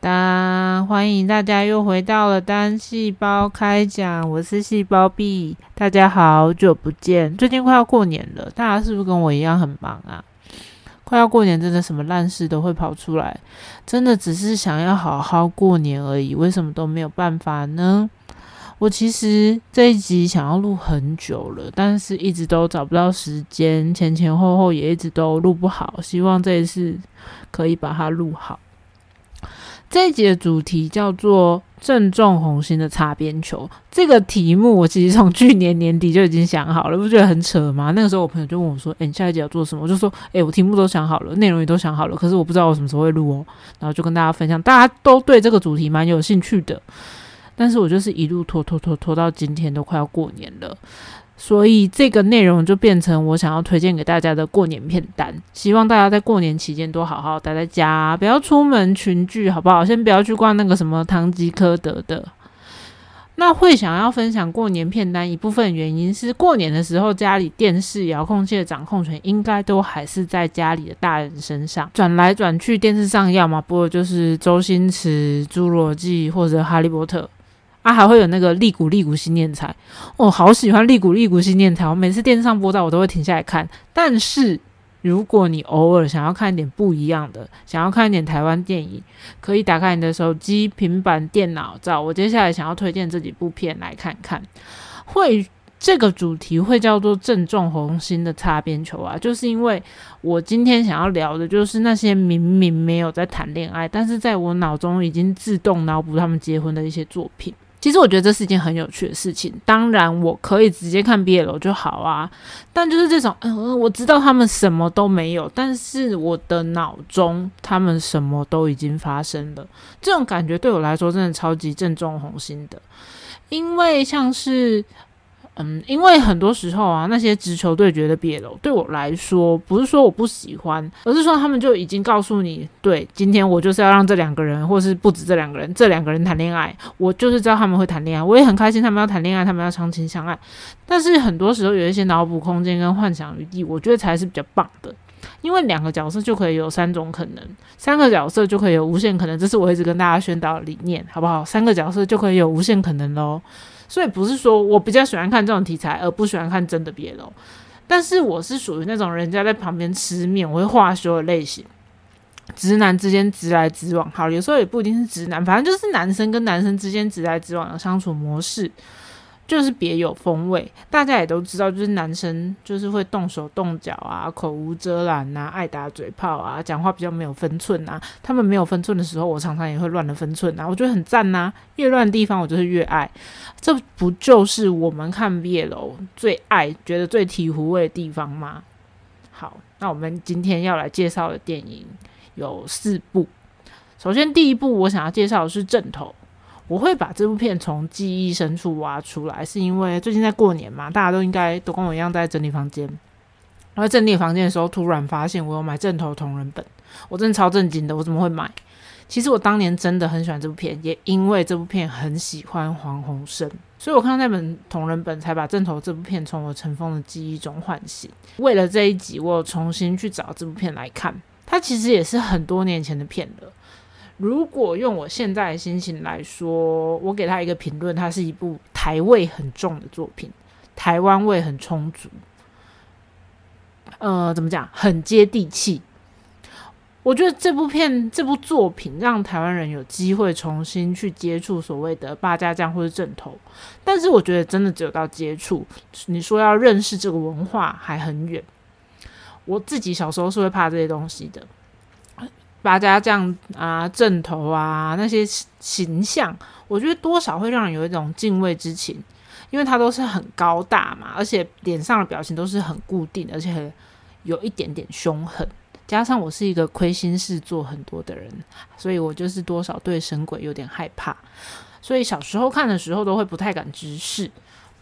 当欢迎大家又回到了单细胞开讲，我是细胞 B，大家好久不见。最近快要过年了，大家是不是跟我一样很忙啊？快要过年，真的什么烂事都会跑出来，真的只是想要好好过年而已，为什么都没有办法呢？我其实这一集想要录很久了，但是一直都找不到时间，前前后后也一直都录不好，希望这一次可以把它录好。这一集的主题叫做“正中红心的擦边球”。这个题目我其实从去年年底就已经想好了，不觉得很扯吗？那个时候我朋友就问我说：“诶，你下一集要做什么？”我就说：“诶，我题目都想好了，内容也都想好了，可是我不知道我什么时候会录哦。”然后就跟大家分享，大家都对这个主题蛮有兴趣的，但是我就是一路拖拖拖拖到今天，都快要过年了。所以这个内容就变成我想要推荐给大家的过年片单，希望大家在过年期间多好好待在家，不要出门群聚，好不好？先不要去逛那个什么唐吉诃德的。那会想要分享过年片单，一部分原因是过年的时候家里电视遥控器的掌控权应该都还是在家里的大人身上，转来转去电视上要么播的就是周星驰、侏罗纪或者哈利波特。啊，还会有那个利古利古新念财，我好喜欢利古利古新念财，我每次电视上播到，我都会停下来看。但是如果你偶尔想要看一点不一样的，想要看一点台湾电影，可以打开你的手机、平板电脑，找我接下来想要推荐这几部片来看看。会这个主题会叫做正中红心的擦边球啊，就是因为我今天想要聊的就是那些明明没有在谈恋爱，但是在我脑中已经自动脑补他们结婚的一些作品。其实我觉得这是一件很有趣的事情。当然，我可以直接看毕业楼就好啊。但就是这种，嗯，我知道他们什么都没有，但是我的脑中他们什么都已经发生了。这种感觉对我来说真的超级正中红心的，因为像是。嗯，因为很多时候啊，那些直球对决的别楼对我来说，不是说我不喜欢，而是说他们就已经告诉你，对，今天我就是要让这两个人，或是不止这两个人，这两个人谈恋爱，我就是知道他们会谈恋爱，我也很开心他们要谈恋爱，他们要长情相爱。但是很多时候有一些脑补空间跟幻想余地，我觉得才是比较棒的，因为两个角色就可以有三种可能，三个角色就可以有无限可能，这是我一直跟大家宣导的理念，好不好？三个角色就可以有无限可能喽。所以不是说我比较喜欢看这种题材，而不喜欢看真的别楼。但是我是属于那种人家在旁边吃面，我会话说的类型。直男之间直来直往，好，有时候也不一定是直男，反正就是男生跟男生之间直来直往的相处模式。就是别有风味，大家也都知道，就是男生就是会动手动脚啊，口无遮拦呐，爱打嘴炮啊，讲话比较没有分寸啊。他们没有分寸的时候，我常常也会乱了分寸啊。我觉得很赞呐，越乱的地方我就是越爱。这不就是我们看毕业楼最爱、觉得最醍醐味的地方吗？好，那我们今天要来介绍的电影有四部。首先第一部我想要介绍的是《正头》。我会把这部片从记忆深处挖出来，是因为最近在过年嘛，大家都应该都跟我一样在整理房间。然后整理房间的时候，突然发现我有买正头同人本，我真的超震惊的，我怎么会买？其实我当年真的很喜欢这部片，也因为这部片很喜欢黄鸿升，所以我看到那本同人本，才把正头这部片从我尘封的记忆中唤醒。为了这一集，我重新去找这部片来看，它其实也是很多年前的片了。如果用我现在的心情来说，我给他一个评论，它是一部台味很重的作品，台湾味很充足。呃，怎么讲？很接地气。我觉得这部片、这部作品让台湾人有机会重新去接触所谓的八家将或者正头，但是我觉得真的只有到接触，你说要认识这个文化还很远。我自己小时候是会怕这些东西的。八家将啊，阵头啊，那些形象，我觉得多少会让人有一种敬畏之情，因为他都是很高大嘛，而且脸上的表情都是很固定，而且有一点点凶狠。加上我是一个亏心事做很多的人，所以我就是多少对神鬼有点害怕，所以小时候看的时候都会不太敢直视。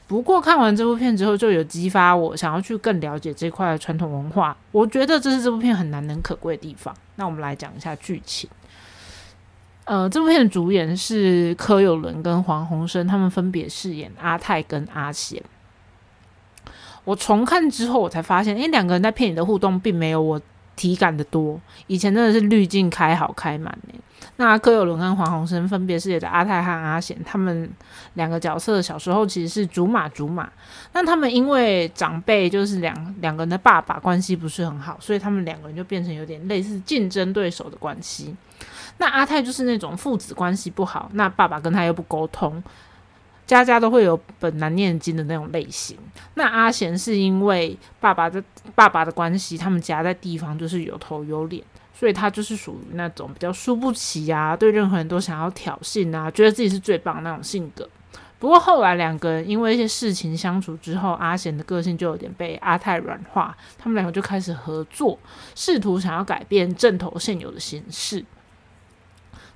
不过看完这部片之后，就有激发我想要去更了解这块传统文化。我觉得这是这部片很难能可贵的地方。那我们来讲一下剧情。呃，这部片的主演是柯有伦跟黄鸿升，他们分别饰演阿泰跟阿贤。我重看之后，我才发现，诶，两个人在片里的互动并没有我体感的多。以前真的是滤镜开好开满呢。那柯有伦跟黄鸿升分别饰演的阿泰和阿贤，他们两个角色小时候其实是竹马竹马。那他们因为长辈就是两两个人的爸爸关系不是很好，所以他们两个人就变成有点类似竞争对手的关系。那阿泰就是那种父子关系不好，那爸爸跟他又不沟通，家家都会有本难念经的那种类型。那阿贤是因为爸爸的爸爸的关系，他们家在地方就是有头有脸。所以他就是属于那种比较输不起啊，对任何人都想要挑衅啊，觉得自己是最棒那种性格。不过后来两个人因为一些事情相处之后，阿贤的个性就有点被阿泰软化，他们两个就开始合作，试图想要改变正头现有的形式。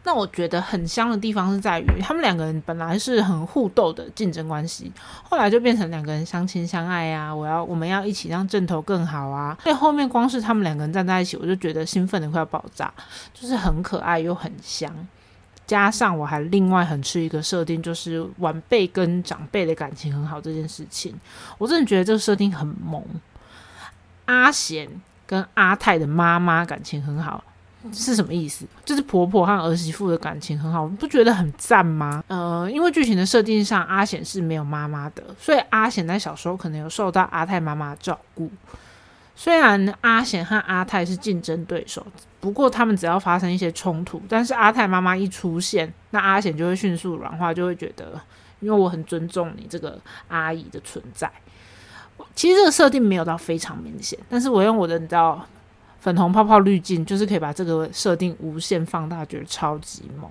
那我觉得很香的地方是在于，他们两个人本来是很互斗的竞争关系，后来就变成两个人相亲相爱啊！我要我们要一起让正头更好啊！所以后面光是他们两个人站在一起，我就觉得兴奋的快要爆炸，就是很可爱又很香。加上我还另外很吃一个设定，就是晚辈跟长辈的感情很好这件事情，我真的觉得这个设定很萌。阿贤跟阿泰的妈妈感情很好。是什么意思？就是婆婆和儿媳妇的感情很好，不觉得很赞吗？呃，因为剧情的设定上，阿显是没有妈妈的，所以阿显在小时候可能有受到阿泰妈妈照顾。虽然阿显和阿泰是竞争对手，不过他们只要发生一些冲突，但是阿泰妈妈一出现，那阿显就会迅速软化，就会觉得，因为我很尊重你这个阿姨的存在。其实这个设定没有到非常明显，但是我用我的你知道。粉红泡泡滤镜就是可以把这个设定无限放大，觉得超级萌。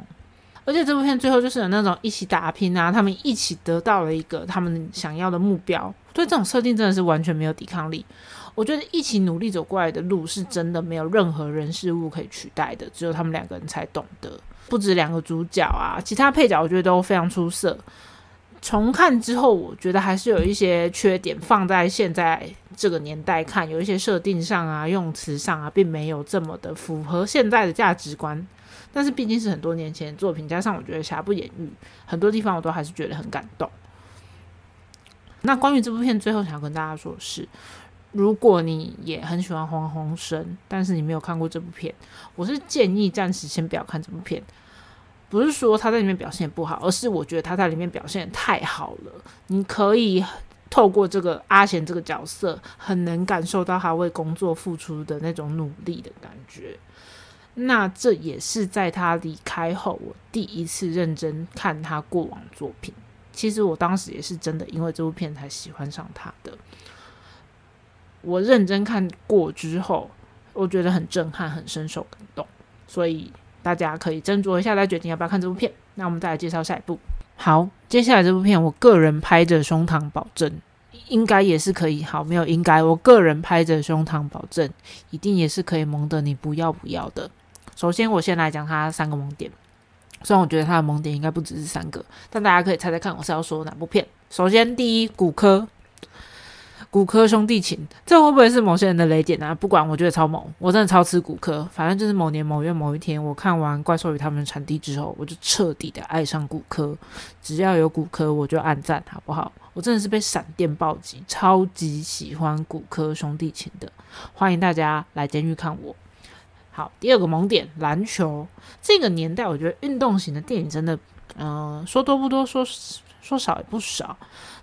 而且这部片最后就是有那种一起打拼啊，他们一起得到了一个他们想要的目标。对这种设定真的是完全没有抵抗力。我觉得一起努力走过来的路是真的没有任何人事物可以取代的，只有他们两个人才懂得。不止两个主角啊，其他配角我觉得都非常出色。重看之后，我觉得还是有一些缺点，放在现在这个年代看，有一些设定上啊、用词上啊，并没有这么的符合现在的价值观。但是毕竟是很多年前的作品，加上我觉得瑕不掩瑜，很多地方我都还是觉得很感动。那关于这部片，最后想要跟大家说的是，如果你也很喜欢黄鸿升，但是你没有看过这部片，我是建议暂时先不要看这部片。不是说他在里面表现不好，而是我觉得他在里面表现太好了。你可以透过这个阿贤这个角色，很能感受到他为工作付出的那种努力的感觉。那这也是在他离开后，我第一次认真看他过往作品。其实我当时也是真的因为这部片才喜欢上他的。我认真看过之后，我觉得很震撼，很深受感动，所以。大家可以斟酌一下，再决定要不要看这部片。那我们再来介绍下一部。好，接下来这部片，我个人拍着胸膛保证，应该也是可以。好，没有应该，我个人拍着胸膛保证，一定也是可以蒙的。你不要不要的。首先，我先来讲它三个萌点。虽然我觉得它的萌点应该不只是三个，但大家可以猜猜看，我是要说哪部片。首先，第一，骨科。骨科兄弟情，这会不会是某些人的雷点啊？不管，我觉得超萌，我真的超吃骨科。反正就是某年某月某一天，我看完《怪兽与他们的产地》之后，我就彻底的爱上骨科。只要有骨科，我就按赞，好不好？我真的是被闪电暴击，超级喜欢骨科兄弟情的。欢迎大家来监狱看我。好，第二个萌点，篮球。这个年代，我觉得运动型的电影真的，嗯，说多不多，说说少也不少。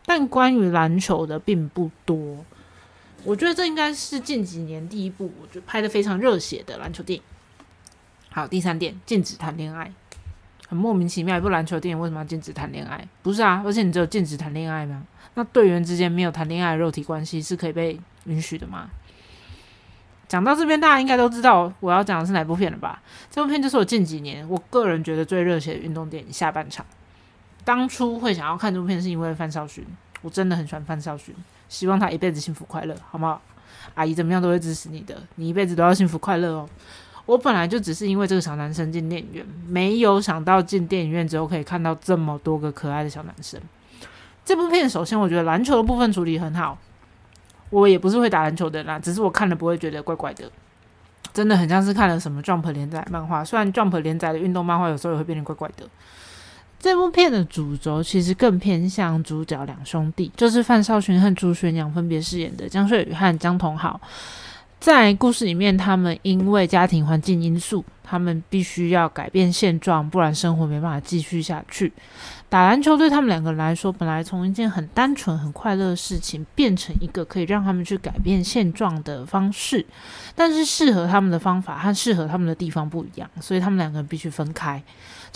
但关于篮球的并不多，我觉得这应该是近几年第一部我觉得拍的非常热血的篮球电影。好，第三点，禁止谈恋爱，很莫名其妙，一部篮球电影为什么要禁止谈恋爱？不是啊，而且你只有禁止谈恋爱吗？那队员之间没有谈恋爱的肉体关系是可以被允许的吗？讲到这边，大家应该都知道我要讲的是哪部片了吧？这部片就是我近几年我个人觉得最热血的运动电影下半场。当初会想要看这部片，是因为范少勋，我真的很喜欢范少勋，希望他一辈子幸福快乐，好不好？阿姨怎么样都会支持你的，你一辈子都要幸福快乐哦。我本来就只是因为这个小男生进电影院，没有想到进电影院之后可以看到这么多个可爱的小男生。这部片首先我觉得篮球的部分处理很好，我也不是会打篮球的啦，只是我看了不会觉得怪怪的，真的很像是看了什么 Jump 连载漫画，虽然 Jump 连载的运动漫画有时候也会变得怪怪的。这部片的主轴其实更偏向主角两兄弟，就是范少勋和朱玄阳分别饰演的江穗宇和江同豪。在故事里面，他们因为家庭环境因素，他们必须要改变现状，不然生活没办法继续下去。打篮球对他们两个人来说，本来从一件很单纯、很快乐的事情，变成一个可以让他们去改变现状的方式。但是适合他们的方法和适合他们的地方不一样，所以他们两个人必须分开。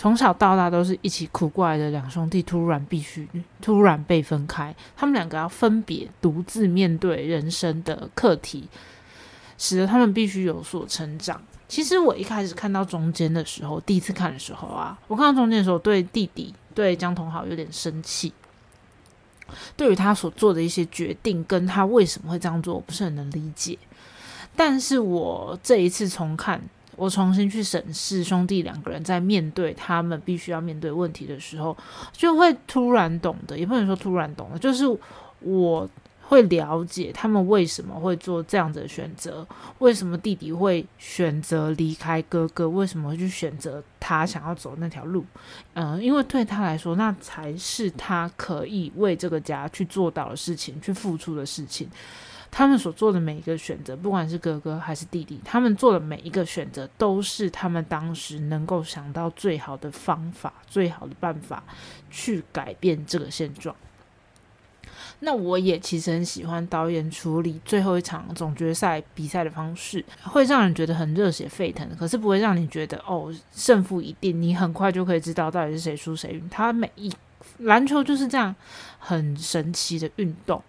从小到大都是一起苦过来的两兄弟，突然必须突然被分开，他们两个要分别独自面对人生的课题。使得他们必须有所成长。其实我一开始看到中间的时候，第一次看的时候啊，我看到中间的时候，对弟弟对江同好有点生气。对于他所做的一些决定，跟他为什么会这样做，我不是很能理解。但是我这一次重看，我重新去审视兄弟两个人在面对他们必须要面对问题的时候，就会突然懂得，也不能说突然懂了，就是我。会了解他们为什么会做这样子的选择，为什么弟弟会选择离开哥哥，为什么会去选择他想要走那条路？嗯，因为对他来说，那才是他可以为这个家去做到的事情，去付出的事情。他们所做的每一个选择，不管是哥哥还是弟弟，他们做的每一个选择，都是他们当时能够想到最好的方法、最好的办法去改变这个现状。那我也其实很喜欢导演处理最后一场总决赛比赛的方式，会让人觉得很热血沸腾，可是不会让你觉得哦胜负一定，你很快就可以知道到底是谁输谁赢。他每一篮球就是这样很神奇的运动，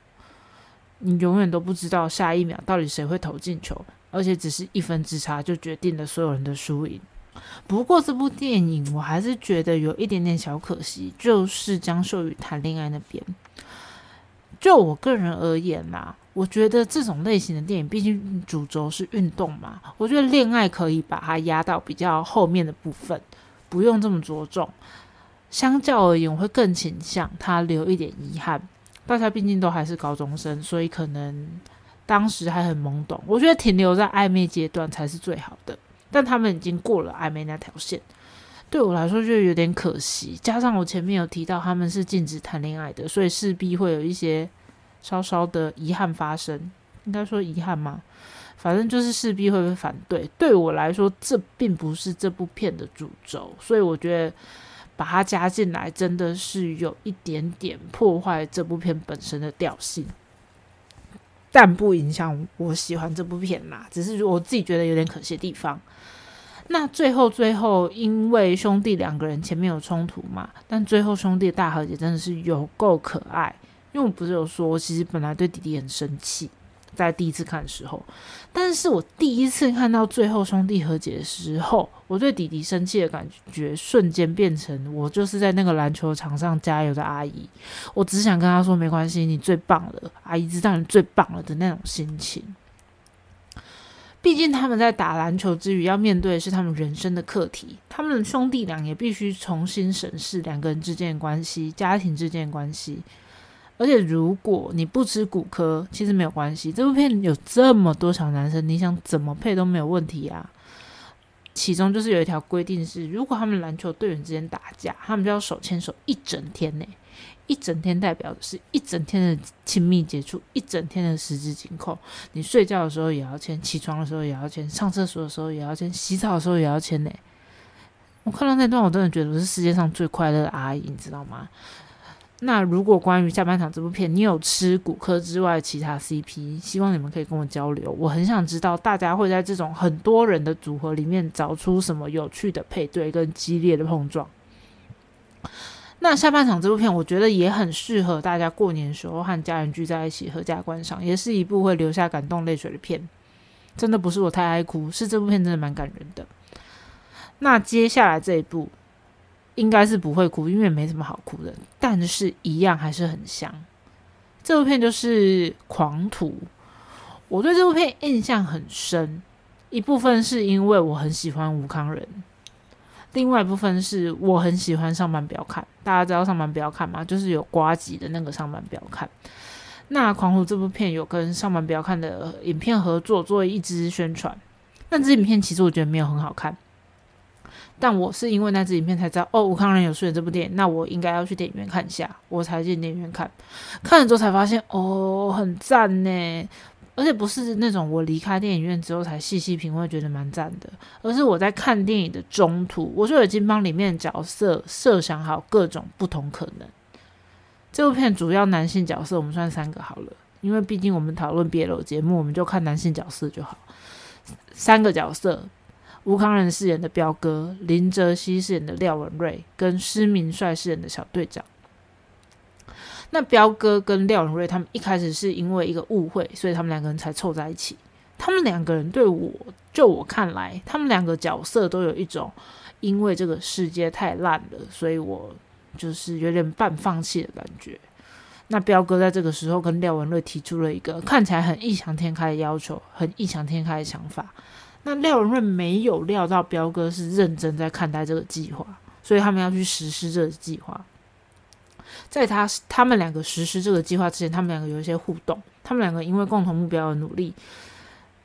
你永远都不知道下一秒到底谁会投进球，而且只是一分之差就决定了所有人的输赢。不过这部电影我还是觉得有一点点小可惜，就是江秀宇谈恋爱那边。就我个人而言呐，我觉得这种类型的电影，毕竟主轴是运动嘛，我觉得恋爱可以把它压到比较后面的部分，不用这么着重。相较而言，我会更倾向他留一点遗憾。大家毕竟都还是高中生，所以可能当时还很懵懂。我觉得停留在暧昧阶段才是最好的，但他们已经过了暧昧那条线。对我来说就有点可惜，加上我前面有提到他们是禁止谈恋爱的，所以势必会有一些稍稍的遗憾发生。应该说遗憾吗？反正就是势必会被反对。对我来说，这并不是这部片的主轴，所以我觉得把它加进来真的是有一点点破坏这部片本身的调性，但不影响我喜欢这部片啦。只是我自己觉得有点可惜的地方。那最后，最后，因为兄弟两个人前面有冲突嘛，但最后兄弟大和解真的是有够可爱。因为我不是有说，我其实本来对弟弟很生气，在第一次看的时候，但是我第一次看到最后兄弟和解的时候，我对弟弟生气的感觉瞬间变成我就是在那个篮球场上加油的阿姨，我只想跟他说没关系，你最棒了，阿姨知道你最棒了的那种心情。毕竟他们在打篮球之余，要面对的是他们人生的课题。他们兄弟俩也必须重新审视两个人之间的关系、家庭之间的关系。而且，如果你不吃骨科，其实没有关系。这部片有这么多小男生，你想怎么配都没有问题啊。其中就是有一条规定是，如果他们篮球队员之间打架，他们就要手牵手一整天呢。一整天代表的是一整天的亲密接触，一整天的十指紧扣。你睡觉的时候也要牵，起床的时候也要牵，上厕所的时候也要牵，洗澡的时候也要牵呢。我看到那段，我真的觉得我是世界上最快乐的阿姨，你知道吗？那如果关于下半场这部片，你有吃骨科之外其他 CP，希望你们可以跟我交流。我很想知道大家会在这种很多人的组合里面找出什么有趣的配对跟激烈的碰撞。那下半场这部片，我觉得也很适合大家过年时候和家人聚在一起合家观赏，也是一部会留下感动泪水的片。真的不是我太爱哭，是这部片真的蛮感人的。那接下来这一部应该是不会哭，因为没什么好哭的，但是一样还是很香。这部片就是《狂徒》，我对这部片印象很深，一部分是因为我很喜欢吴康仁。另外一部分是我很喜欢上班不要看，大家知道上班不要看吗？就是有瓜吉的那个上班不要看。那《狂徒》这部片有跟上班不要看的影片合作，作为一支宣传。那支影片其实我觉得没有很好看。但我是因为那支影片才知道，哦，吴康仁有出演这部电影，那我应该要去电影院看一下，我才进电影院看。看了之后才发现，哦，很赞呢，而且不是那种我离开电影院之后才细细品味，觉得蛮赞的，而是我在看电影的中途，我就已经帮里面角色设想好各种不同可能。这部片主要男性角色，我们算三个好了，因为毕竟我们讨论别的节目，我们就看男性角色就好。三个角色。吴康仁饰演的彪哥，林哲熙饰演的廖文瑞，跟施明帅饰演的小队长。那彪哥跟廖文瑞他们一开始是因为一个误会，所以他们两个人才凑在一起。他们两个人对我，就我看来，他们两个角色都有一种因为这个世界太烂了，所以我就是有点半放弃的感觉。那彪哥在这个时候跟廖文瑞提出了一个看起来很异想天开的要求，很异想天开的想法。那廖文润没有料到彪哥是认真在看待这个计划，所以他们要去实施这个计划。在他他们两个实施这个计划之前，他们两个有一些互动。他们两个因为共同目标而努力，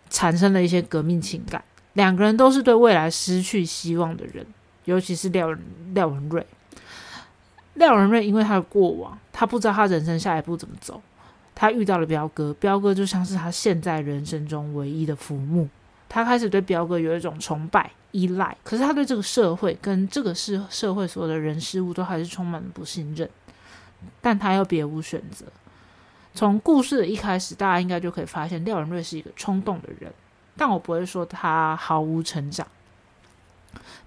产生了一些革命情感。两个人都是对未来失去希望的人，尤其是廖廖文瑞。廖文瑞因为他的过往，他不知道他人生下一步怎么走。他遇到了彪哥，彪哥就像是他现在人生中唯一的浮木。他开始对彪哥有一种崇拜、依赖，可是他对这个社会跟这个是社会所有的人事物都还是充满了不信任。但他又别无选择。从故事的一开始，大家应该就可以发现廖文瑞是一个冲动的人，但我不会说他毫无成长。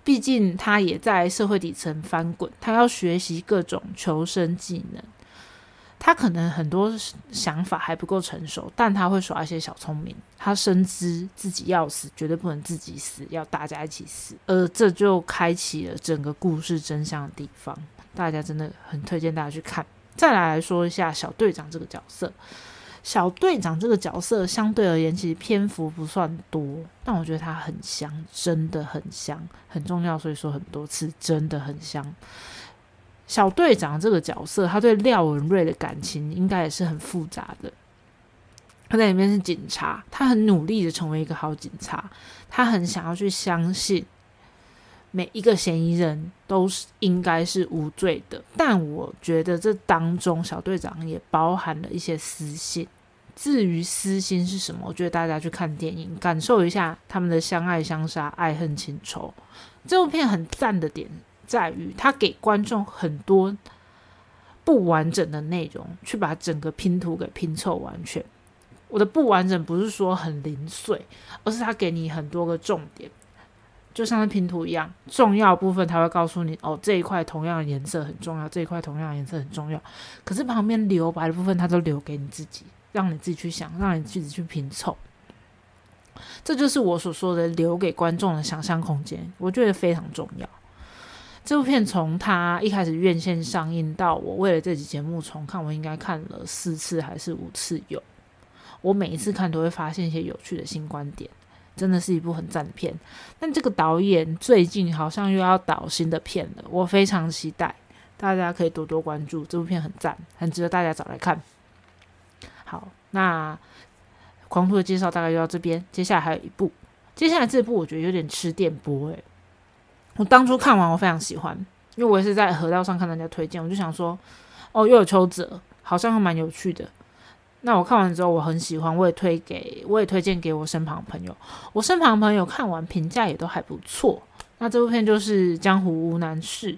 毕竟他也在社会底层翻滚，他要学习各种求生技能。他可能很多想法还不够成熟，但他会耍一些小聪明。他深知自己要死，绝对不能自己死，要大家一起死。而这就开启了整个故事真相的地方。大家真的很推荐大家去看。再来来说一下小队长这个角色。小队长这个角色相对而言，其实篇幅不算多，但我觉得他很香，真的很香，很重要。所以说很多次，真的很香。小队长这个角色，他对廖文瑞的感情应该也是很复杂的。他在里面是警察，他很努力的成为一个好警察，他很想要去相信每一个嫌疑人都是应该是无罪的。但我觉得这当中，小队长也包含了一些私心。至于私心是什么，我觉得大家去看电影，感受一下他们的相爱相杀、爱恨情仇。这部片很赞的点。在于他给观众很多不完整的内容，去把整个拼图给拼凑完全。我的不完整不是说很零碎，而是他给你很多个重点，就像是拼图一样，重要部分他会告诉你哦，这一块同样的颜色很重要，这一块同样的颜色很重要。可是旁边留白的部分，他都留给你自己，让你自己去想，让你自己去拼凑。这就是我所说的留给观众的想象空间，我觉得非常重要。这部片从它一开始院线上映到我为了这集节目重看，我应该看了四次还是五次有。我每一次看都会发现一些有趣的新观点，真的是一部很赞的片。但这个导演最近好像又要导新的片了，我非常期待，大家可以多多关注。这部片很赞，很值得大家找来看。好，那狂徒的介绍大概就到这边，接下来还有一部，接下来这部我觉得有点吃电波诶。我当初看完，我非常喜欢，因为我也是在河道上看人家推荐，我就想说，哦，又有邱泽，好像还蛮有趣的。那我看完之后，我很喜欢，我也推给，我也推荐给我身旁朋友。我身旁朋友看完评价也都还不错。那这部片就是《江湖无难事》。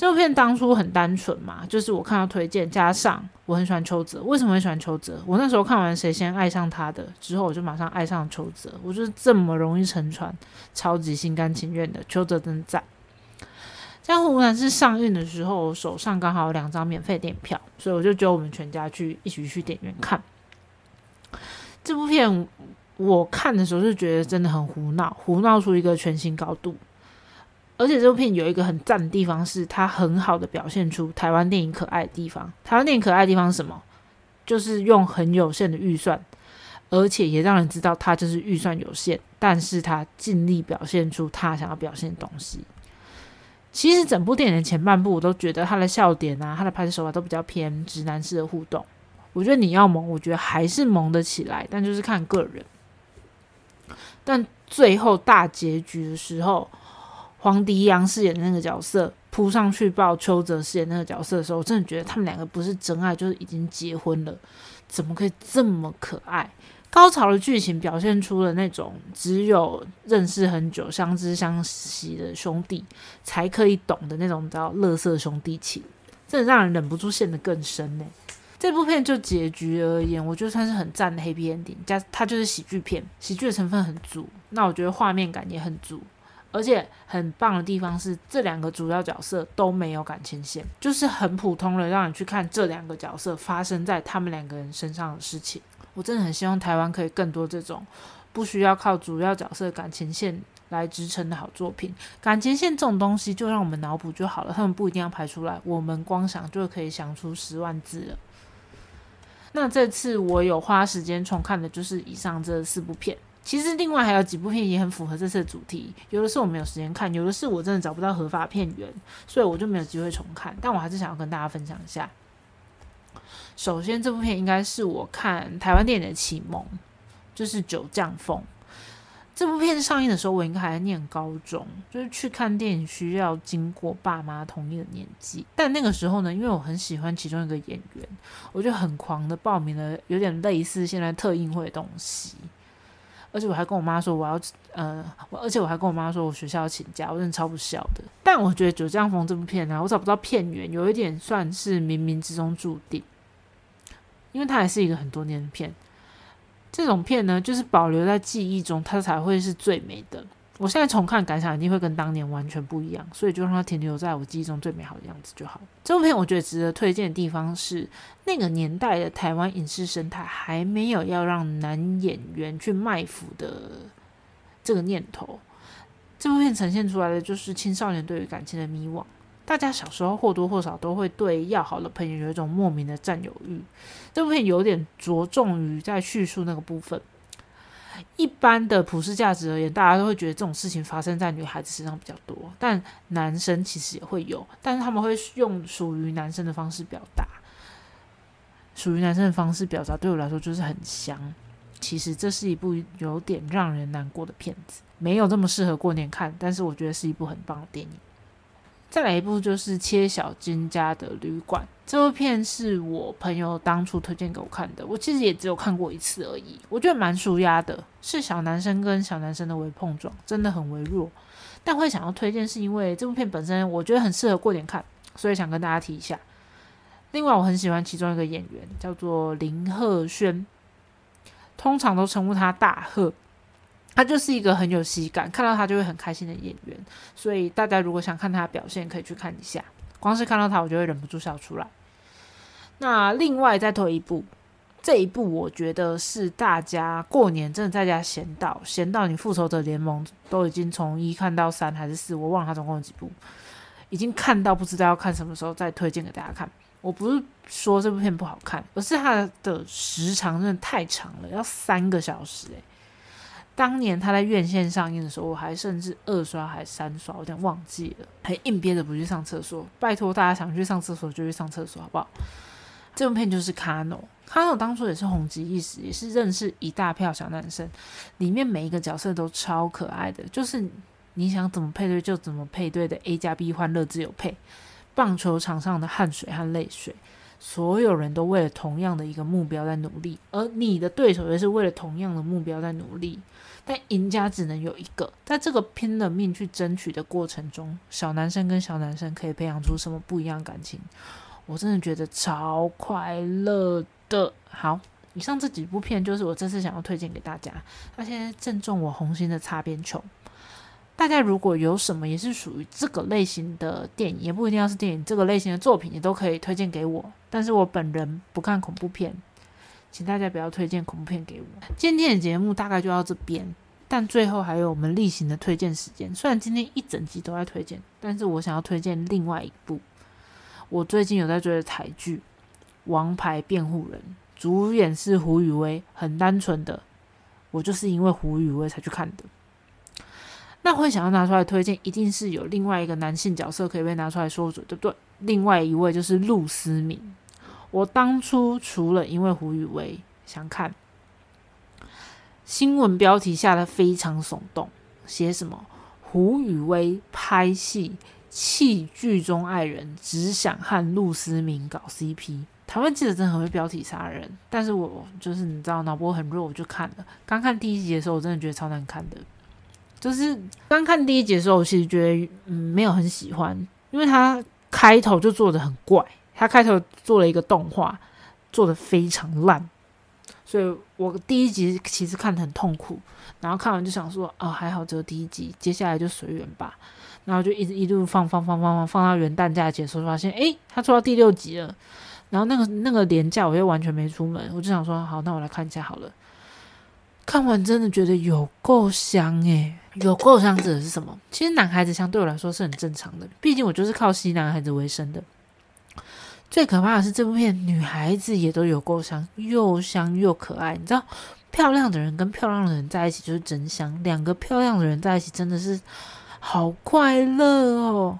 这部片当初很单纯嘛，就是我看到推荐，加上我很喜欢邱泽。为什么会喜欢邱泽？我那时候看完《谁先爱上他的》之后，我就马上爱上邱泽。我就是这么容易沉船，超级心甘情愿的。邱泽真赞。《江湖无难事》上映的时候，手上刚好有两张免费电影票，所以我就叫我们全家去一起去电影院看这部片。我看的时候就觉得真的很胡闹，胡闹出一个全新高度。而且这部片有一个很赞的地方，是它很好的表现出台湾电影可爱的地方。台湾电影可爱的地方是什么？就是用很有限的预算，而且也让人知道它就是预算有限，但是它尽力表现出他想要表现的东西。其实整部电影的前半部，我都觉得他的笑点啊，他的拍摄手法都比较偏直男式的互动。我觉得你要萌，我觉得还是萌得起来，但就是看个人。但最后大结局的时候。黄迪阳饰演的那个角色扑上去抱邱泽饰演那个角色的时候，我真的觉得他们两个不是真爱，就是已经结婚了。怎么可以这么可爱？高潮的剧情表现出了那种只有认识很久、相知相惜的兄弟才可以懂的那种叫“乐色兄弟情”，真的让人忍不住陷得更深呢。这部片就结局而言，我觉得算是很赞的黑皮 ending，加它就是喜剧片，喜剧的成分很足。那我觉得画面感也很足，而且很棒的地方是这两个主要角色都没有感情线，就是很普通的让你去看这两个角色发生在他们两个人身上的事情。我真的很希望台湾可以更多这种不需要靠主要角色感情线来支撑的好作品。感情线这种东西就让我们脑补就好了，他们不一定要排出来，我们光想就可以想出十万字了。那这次我有花时间重看的就是以上这四部片，其实另外还有几部片也很符合这次的主题，有的是我没有时间看，有的是我真的找不到合法片源，所以我就没有机会重看。但我还是想要跟大家分享一下。首先，这部片应该是我看台湾电影的启蒙，就是《九降风》。这部片上映的时候，我应该还在念高中，就是去看电影需要经过爸妈同意的年纪。但那个时候呢，因为我很喜欢其中一个演员，我就很狂的报名了，有点类似现在特映会的东西。而且我还跟我妈说我要，呃，而且我还跟我妈说我学校要请假，我真的超不孝的。但我觉得《九江风》这部片呢，我找不到片源，有一点算是冥冥之中注定。因为它还是一个很多年的片，这种片呢，就是保留在记忆中，它才会是最美的。我现在重看感想一定会跟当年完全不一样，所以就让它停留在我记忆中最美好的样子就好。这部片我觉得值得推荐的地方是，那个年代的台湾影视生态还没有要让男演员去卖腐的这个念头。这部片呈现出来的就是青少年对于感情的迷惘。大家小时候或多或少都会对要好的朋友有一种莫名的占有欲，这部片有点着重于在叙述那个部分。一般的普世价值而言，大家都会觉得这种事情发生在女孩子身上比较多，但男生其实也会有，但是他们会用属于男生的方式表达，属于男生的方式表达，对我来说就是很香。其实这是一部有点让人难过的片子，没有这么适合过年看，但是我觉得是一部很棒的电影。再来一部就是切小金家的旅馆，这部片是我朋友当初推荐给我看的，我其实也只有看过一次而已，我觉得蛮舒压的，是小男生跟小男生的微碰撞，真的很微弱，但会想要推荐是因为这部片本身我觉得很适合过年看，所以想跟大家提一下。另外我很喜欢其中一个演员叫做林鹤轩，通常都称呼他大鹤。他就是一个很有喜感，看到他就会很开心的演员，所以大家如果想看他的表现，可以去看一下。光是看到他，我就会忍不住笑出来。那另外再推一部，这一部我觉得是大家过年真的在家闲到闲到你复仇者联盟都已经从一看到三还是四，我忘了它总共有几部，已经看到不知道要看什么时候再推荐给大家看。我不是说这部片不好看，而是它的时长真的太长了，要三个小时诶。当年他在院线上映的时候，我还甚至二刷还三刷，我有点忘记了，还硬憋着不去上厕所。拜托大家想去上厕所就去上厕所，好不好？这部片就是《卡诺》，《卡诺》当初也是红极一时，也是认识一大票小男生。里面每一个角色都超可爱的，就是你想怎么配对就怎么配对的 A 加 B 欢乐自由配。棒球场上的汗水和泪水。所有人都为了同样的一个目标在努力，而你的对手也是为了同样的目标在努力，但赢家只能有一个。在这个拼了命去争取的过程中，小男生跟小男生可以培养出什么不一样感情？我真的觉得超快乐的。好，以上这几部片就是我这次想要推荐给大家。那现在正中我红心的擦边球。大家如果有什么也是属于这个类型的电影，也不一定要是电影，这个类型的作品，也都可以推荐给我。但是我本人不看恐怖片，请大家不要推荐恐怖片给我。今天的节目大概就到这边，但最后还有我们例行的推荐时间。虽然今天一整集都在推荐，但是我想要推荐另外一部我最近有在追的台剧《王牌辩护人》，主演是胡宇威，很单纯的，我就是因为胡宇威才去看的。那会想要拿出来推荐，一定是有另外一个男性角色可以被拿出来说嘴，对不对？另外一位就是陆思敏。我当初除了因为胡宇威想看，新闻标题下的非常耸动，写什么胡宇威拍戏弃剧中爱人，只想和陆思明搞 CP。台湾记者真的很会标题杀人，但是我就是你知道脑波很弱，我就看了。刚看第一集的时候，我真的觉得超难看的。就是刚看第一集的时候，我其实觉得嗯没有很喜欢，因为他开头就做的很怪，他开头做了一个动画，做的非常烂，所以我第一集其实看的很痛苦。然后看完就想说，哦还好只有第一集，接下来就随缘吧。然后就一直一路放放放放放放到元旦假结束，发现诶，他做到第六集了。然后那个那个年假我又完全没出门，我就想说好，那我来看一下好了。看完真的觉得有够香诶，有够香指的是什么？其实男孩子香对我来说是很正常的，毕竟我就是靠吸男孩子为生的。最可怕的是这部片女孩子也都有够香，又香又可爱。你知道，漂亮的人跟漂亮的人在一起就是真香，两个漂亮的人在一起真的是好快乐哦。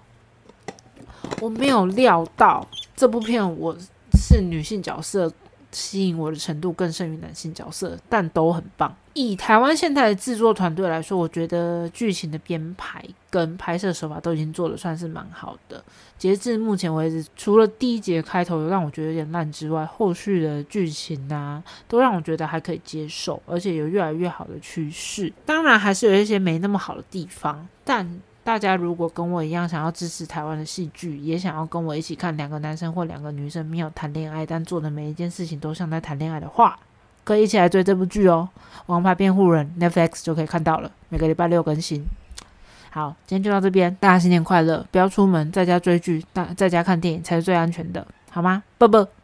我没有料到这部片我。是女性角色吸引我的程度更胜于男性角色，但都很棒。以台湾现在的制作团队来说，我觉得剧情的编排跟拍摄手法都已经做的算是蛮好的。截至目前为止，除了第一节开头让我觉得有点烂之外，后续的剧情啊，都让我觉得还可以接受，而且有越来越好的趋势。当然，还是有一些没那么好的地方，但。大家如果跟我一样想要支持台湾的戏剧，也想要跟我一起看两个男生或两个女生没有谈恋爱，但做的每一件事情都像在谈恋爱的话，可以一起来追这部剧哦，《王牌辩护人》Netflix 就可以看到了，每个礼拜六更新。好，今天就到这边，大家新年快乐！不要出门，在家追剧，大在家看电影才是最安全的，好吗？啵啵。